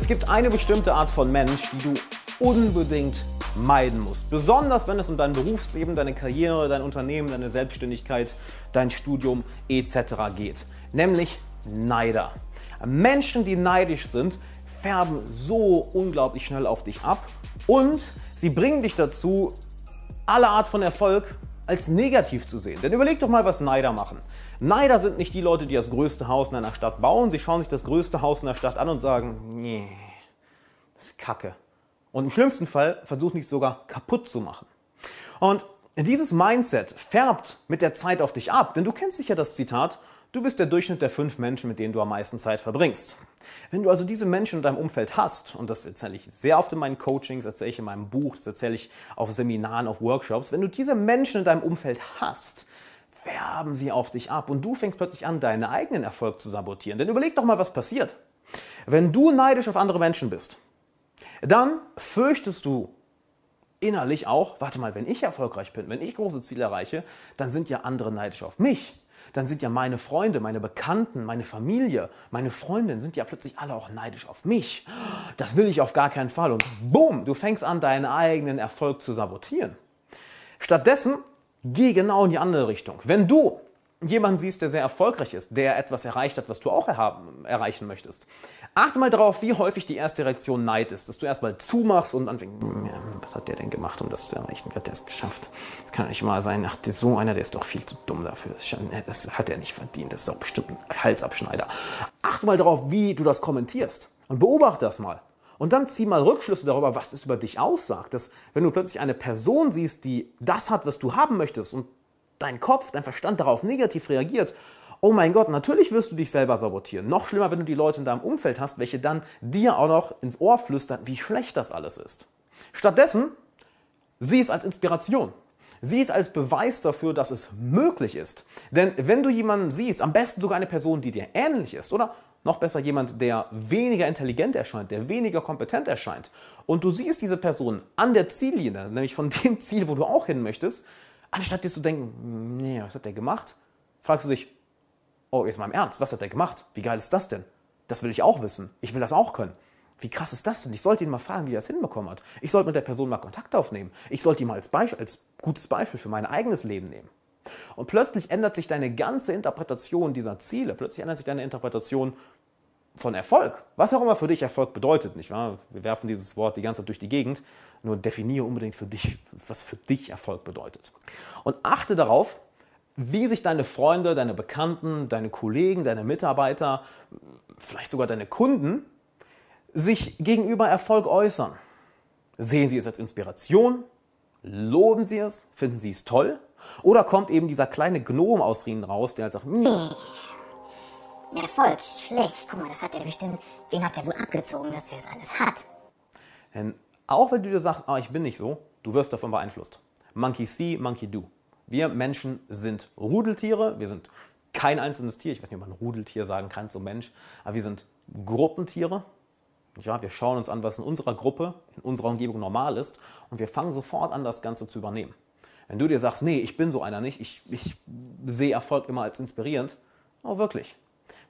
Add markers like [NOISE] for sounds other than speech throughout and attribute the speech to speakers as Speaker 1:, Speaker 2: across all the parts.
Speaker 1: Es gibt eine bestimmte Art von Mensch, die du unbedingt meiden musst. Besonders wenn es um dein Berufsleben, deine Karriere, dein Unternehmen, deine Selbstständigkeit, dein Studium etc. geht. Nämlich Neider. Menschen, die neidisch sind, färben so unglaublich schnell auf dich ab und sie bringen dich dazu, alle Art von Erfolg als negativ zu sehen. Denn überleg doch mal, was Neider machen. Neider sind nicht die Leute, die das größte Haus in einer Stadt bauen. Sie schauen sich das größte Haus in der Stadt an und sagen, nee, das ist Kacke. Und im schlimmsten Fall versuchen sie es sogar kaputt zu machen. Und dieses Mindset färbt mit der Zeit auf dich ab, denn du kennst sicher das Zitat, du bist der Durchschnitt der fünf Menschen, mit denen du am meisten Zeit verbringst. Wenn du also diese Menschen in deinem Umfeld hast, und das erzähle ich sehr oft in meinen Coachings, erzähle ich in meinem Buch, das erzähle ich auf Seminaren, auf Workshops, wenn du diese Menschen in deinem Umfeld hast, färben sie auf dich ab und du fängst plötzlich an, deinen eigenen Erfolg zu sabotieren. Denn überleg doch mal, was passiert. Wenn du neidisch auf andere Menschen bist, dann fürchtest du innerlich auch, warte mal, wenn ich erfolgreich bin, wenn ich große Ziele erreiche, dann sind ja andere neidisch auf mich. Dann sind ja meine Freunde, meine Bekannten, meine Familie, meine Freundin sind ja plötzlich alle auch neidisch auf mich. Das will ich auf gar keinen Fall. Und boom, du fängst an, deinen eigenen Erfolg zu sabotieren. Stattdessen geh genau in die andere Richtung. Wenn du jemanden siehst, der sehr erfolgreich ist, der etwas erreicht hat, was du auch erreichen möchtest. Achte mal darauf, wie häufig die erste Reaktion Neid ist, dass du erstmal zumachst und anfängst, hm, was hat der denn gemacht, um das zu erreichen? Hat der es geschafft? Das kann nicht mal sein. Ach, so einer, der ist doch viel zu dumm dafür. Das hat er nicht verdient. Das ist doch bestimmt ein Halsabschneider. Achte mal darauf, wie du das kommentierst und beobachte das mal. Und dann zieh mal Rückschlüsse darüber, was das über dich aussagt. Dass, wenn du plötzlich eine Person siehst, die das hat, was du haben möchtest und dein Kopf, dein Verstand darauf negativ reagiert, oh mein Gott, natürlich wirst du dich selber sabotieren. Noch schlimmer, wenn du die Leute in deinem Umfeld hast, welche dann dir auch noch ins Ohr flüstern, wie schlecht das alles ist. Stattdessen sieh es als Inspiration. Sieh es als Beweis dafür, dass es möglich ist. Denn wenn du jemanden siehst, am besten sogar eine Person, die dir ähnlich ist, oder noch besser jemand, der weniger intelligent erscheint, der weniger kompetent erscheint, und du siehst diese Person an der Ziellinie, nämlich von dem Ziel, wo du auch hin möchtest, Anstatt dir zu denken, nee, was hat der gemacht? Fragst du dich, oh, jetzt mal im Ernst, was hat der gemacht? Wie geil ist das denn? Das will ich auch wissen. Ich will das auch können. Wie krass ist das denn? Ich sollte ihn mal fragen, wie er es hinbekommen hat. Ich sollte mit der Person mal Kontakt aufnehmen. Ich sollte ihn mal als, Beispiel, als gutes Beispiel für mein eigenes Leben nehmen. Und plötzlich ändert sich deine ganze Interpretation dieser Ziele. Plötzlich ändert sich deine Interpretation von Erfolg. Was auch immer für dich Erfolg bedeutet, nicht wahr? Wir werfen dieses Wort die ganze Zeit durch die Gegend. Nur definiere unbedingt für dich, was für dich Erfolg bedeutet. Und achte darauf, wie sich deine Freunde, deine Bekannten, deine Kollegen, deine Mitarbeiter, vielleicht sogar deine Kunden sich gegenüber Erfolg äußern. Sehen sie es als Inspiration? Loben sie es? Finden sie es toll? Oder kommt eben dieser kleine Gnom aus ihnen raus, der halt sagt,
Speaker 2: Erfolg, schlecht. Guck mal, das hat er bestimmt. Wen hat er wohl abgezogen, dass er das alles hat?
Speaker 1: Denn auch wenn du dir sagst, ah, ich bin nicht so, du wirst davon beeinflusst. Monkey see, monkey do. Wir Menschen sind Rudeltiere, wir sind kein einzelnes Tier, ich weiß nicht, ob man Rudeltier sagen kann, so Mensch, aber wir sind Gruppentiere. Ja, wir schauen uns an, was in unserer Gruppe, in unserer Umgebung normal ist und wir fangen sofort an, das Ganze zu übernehmen. Wenn du dir sagst, nee, ich bin so einer nicht, ich, ich sehe Erfolg immer als inspirierend, oh wirklich,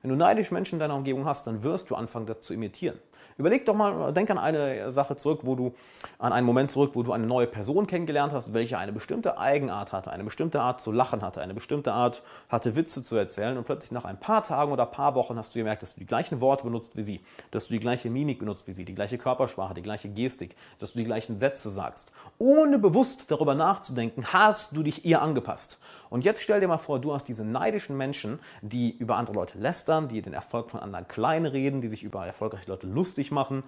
Speaker 1: wenn du neidisch Menschen in deiner Umgebung hast, dann wirst du anfangen, das zu imitieren. Überleg doch mal, denk an eine Sache zurück, wo du, an einen Moment zurück, wo du eine neue Person kennengelernt hast, welche eine bestimmte Eigenart hatte, eine bestimmte Art zu lachen hatte, eine bestimmte Art hatte, Witze zu erzählen und plötzlich nach ein paar Tagen oder paar Wochen hast du gemerkt, dass du die gleichen Worte benutzt wie sie, dass du die gleiche Mimik benutzt wie sie, die gleiche Körpersprache, die gleiche Gestik, dass du die gleichen Sätze sagst. Ohne bewusst darüber nachzudenken, hast du dich ihr angepasst. Und jetzt stell dir mal vor, du hast diese neidischen Menschen, die über andere Leute lästern, die den Erfolg von anderen klein reden, die sich über erfolgreiche Leute lustig glücklich machen.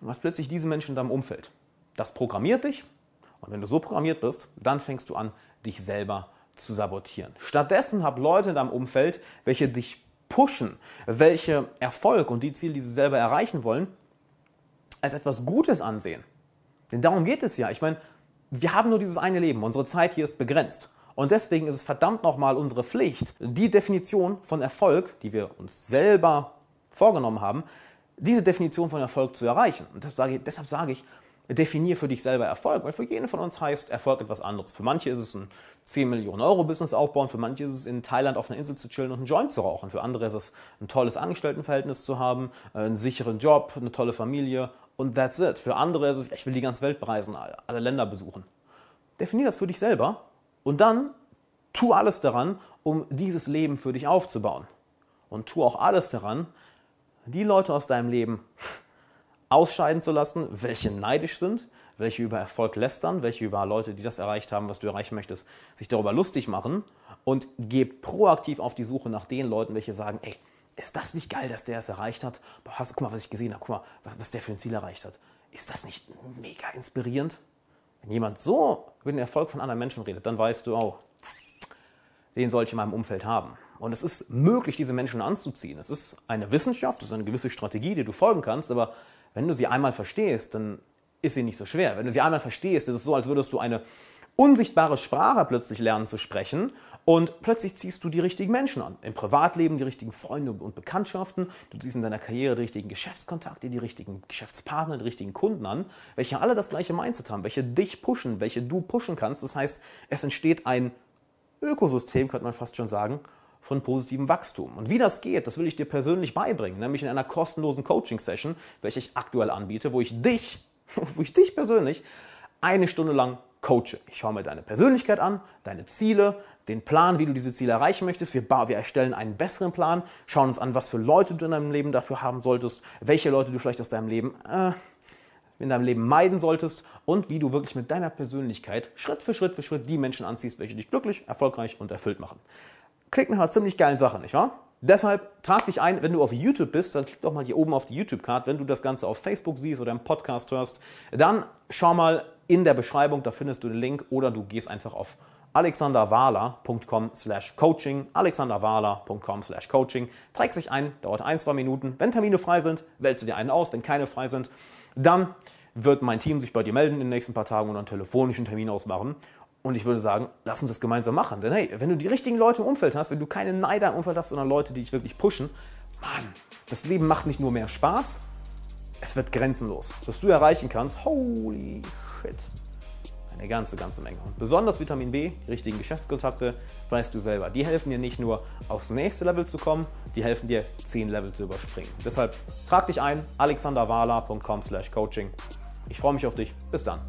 Speaker 1: Du hast plötzlich diese Menschen in deinem Umfeld. Das programmiert dich. Und wenn du so programmiert bist, dann fängst du an, dich selber zu sabotieren. Stattdessen hab Leute in deinem Umfeld, welche dich pushen, welche Erfolg und die Ziele, die sie selber erreichen wollen, als etwas Gutes ansehen. Denn darum geht es ja. Ich meine, wir haben nur dieses eine Leben. Unsere Zeit hier ist begrenzt. Und deswegen ist es verdammt nochmal unsere Pflicht, die Definition von Erfolg, die wir uns selber vorgenommen haben, diese Definition von Erfolg zu erreichen. Und sage ich, deshalb sage ich, definier für dich selber Erfolg, weil für jeden von uns heißt Erfolg etwas anderes. Für manche ist es ein 10 Millionen Euro Business aufbauen, für manche ist es in Thailand auf einer Insel zu chillen und einen Joint zu rauchen. Für andere ist es ein tolles Angestelltenverhältnis zu haben, äh, einen sicheren Job, eine tolle Familie und that's it. Für andere ist es, ich will die ganze Welt bereisen, alle Länder besuchen. Definier das für dich selber und dann tu alles daran, um dieses Leben für dich aufzubauen. Und tu auch alles daran, die Leute aus deinem Leben ausscheiden zu lassen, welche neidisch sind, welche über Erfolg lästern, welche über Leute, die das erreicht haben, was du erreichen möchtest, sich darüber lustig machen und geh proaktiv auf die Suche nach den Leuten, welche sagen, ey, ist das nicht geil, dass der es erreicht hat? Boah, hast, guck mal, was ich gesehen habe, guck mal, was, was der für ein Ziel erreicht hat. Ist das nicht mega inspirierend? Wenn jemand so über den Erfolg von anderen Menschen redet, dann weißt du, oh, den soll ich in meinem Umfeld haben. Und es ist möglich, diese Menschen anzuziehen. Es ist eine Wissenschaft, es ist eine gewisse Strategie, die du folgen kannst, aber wenn du sie einmal verstehst, dann ist sie nicht so schwer. Wenn du sie einmal verstehst, ist es so, als würdest du eine unsichtbare Sprache plötzlich lernen zu sprechen und plötzlich ziehst du die richtigen Menschen an. Im Privatleben die richtigen Freunde und Bekanntschaften, du ziehst in deiner Karriere die richtigen Geschäftskontakte, die richtigen Geschäftspartner, die richtigen Kunden an, welche alle das gleiche Mindset haben, welche dich pushen, welche du pushen kannst. Das heißt, es entsteht ein Ökosystem, könnte man fast schon sagen, von positivem Wachstum. Und wie das geht, das will ich dir persönlich beibringen, nämlich in einer kostenlosen Coaching-Session, welche ich aktuell anbiete, wo ich dich, [LAUGHS] wo ich dich persönlich eine Stunde lang coache. Ich schaue mir deine Persönlichkeit an, deine Ziele, den Plan, wie du diese Ziele erreichen möchtest. Wir, wir erstellen einen besseren Plan, schauen uns an, was für Leute du in deinem Leben dafür haben solltest, welche Leute du vielleicht aus deinem Leben äh, in deinem Leben meiden solltest und wie du wirklich mit deiner Persönlichkeit Schritt für Schritt für Schritt die Menschen anziehst, welche dich glücklich, erfolgreich und erfüllt machen. Klingt nach einer ziemlich geilen Sache, nicht wahr? Deshalb trag dich ein, wenn du auf YouTube bist, dann klick doch mal hier oben auf die YouTube-Card. Wenn du das Ganze auf Facebook siehst oder im Podcast hörst, dann schau mal in der Beschreibung, da findest du den Link oder du gehst einfach auf alexanderwahler.com slash coaching, alexanderwahler.com slash coaching, träg sich ein, dauert ein, zwei Minuten. Wenn Termine frei sind, wählst du dir einen aus, wenn keine frei sind, dann wird mein Team sich bei dir melden in den nächsten paar Tagen und einen telefonischen Termin ausmachen. Und ich würde sagen, lass uns das gemeinsam machen. Denn hey, wenn du die richtigen Leute im Umfeld hast, wenn du keine Neider im Umfeld hast, sondern Leute, die dich wirklich pushen, Mann, das Leben macht nicht nur mehr Spaß, es wird grenzenlos. Was du erreichen kannst, holy shit, eine ganze, ganze Menge. Und besonders Vitamin B, die richtigen Geschäftskontakte, weißt du selber. Die helfen dir nicht nur aufs nächste Level zu kommen, die helfen dir, zehn Level zu überspringen. Deshalb trag dich ein, alexanderwala.com slash coaching. Ich freue mich auf dich. Bis dann.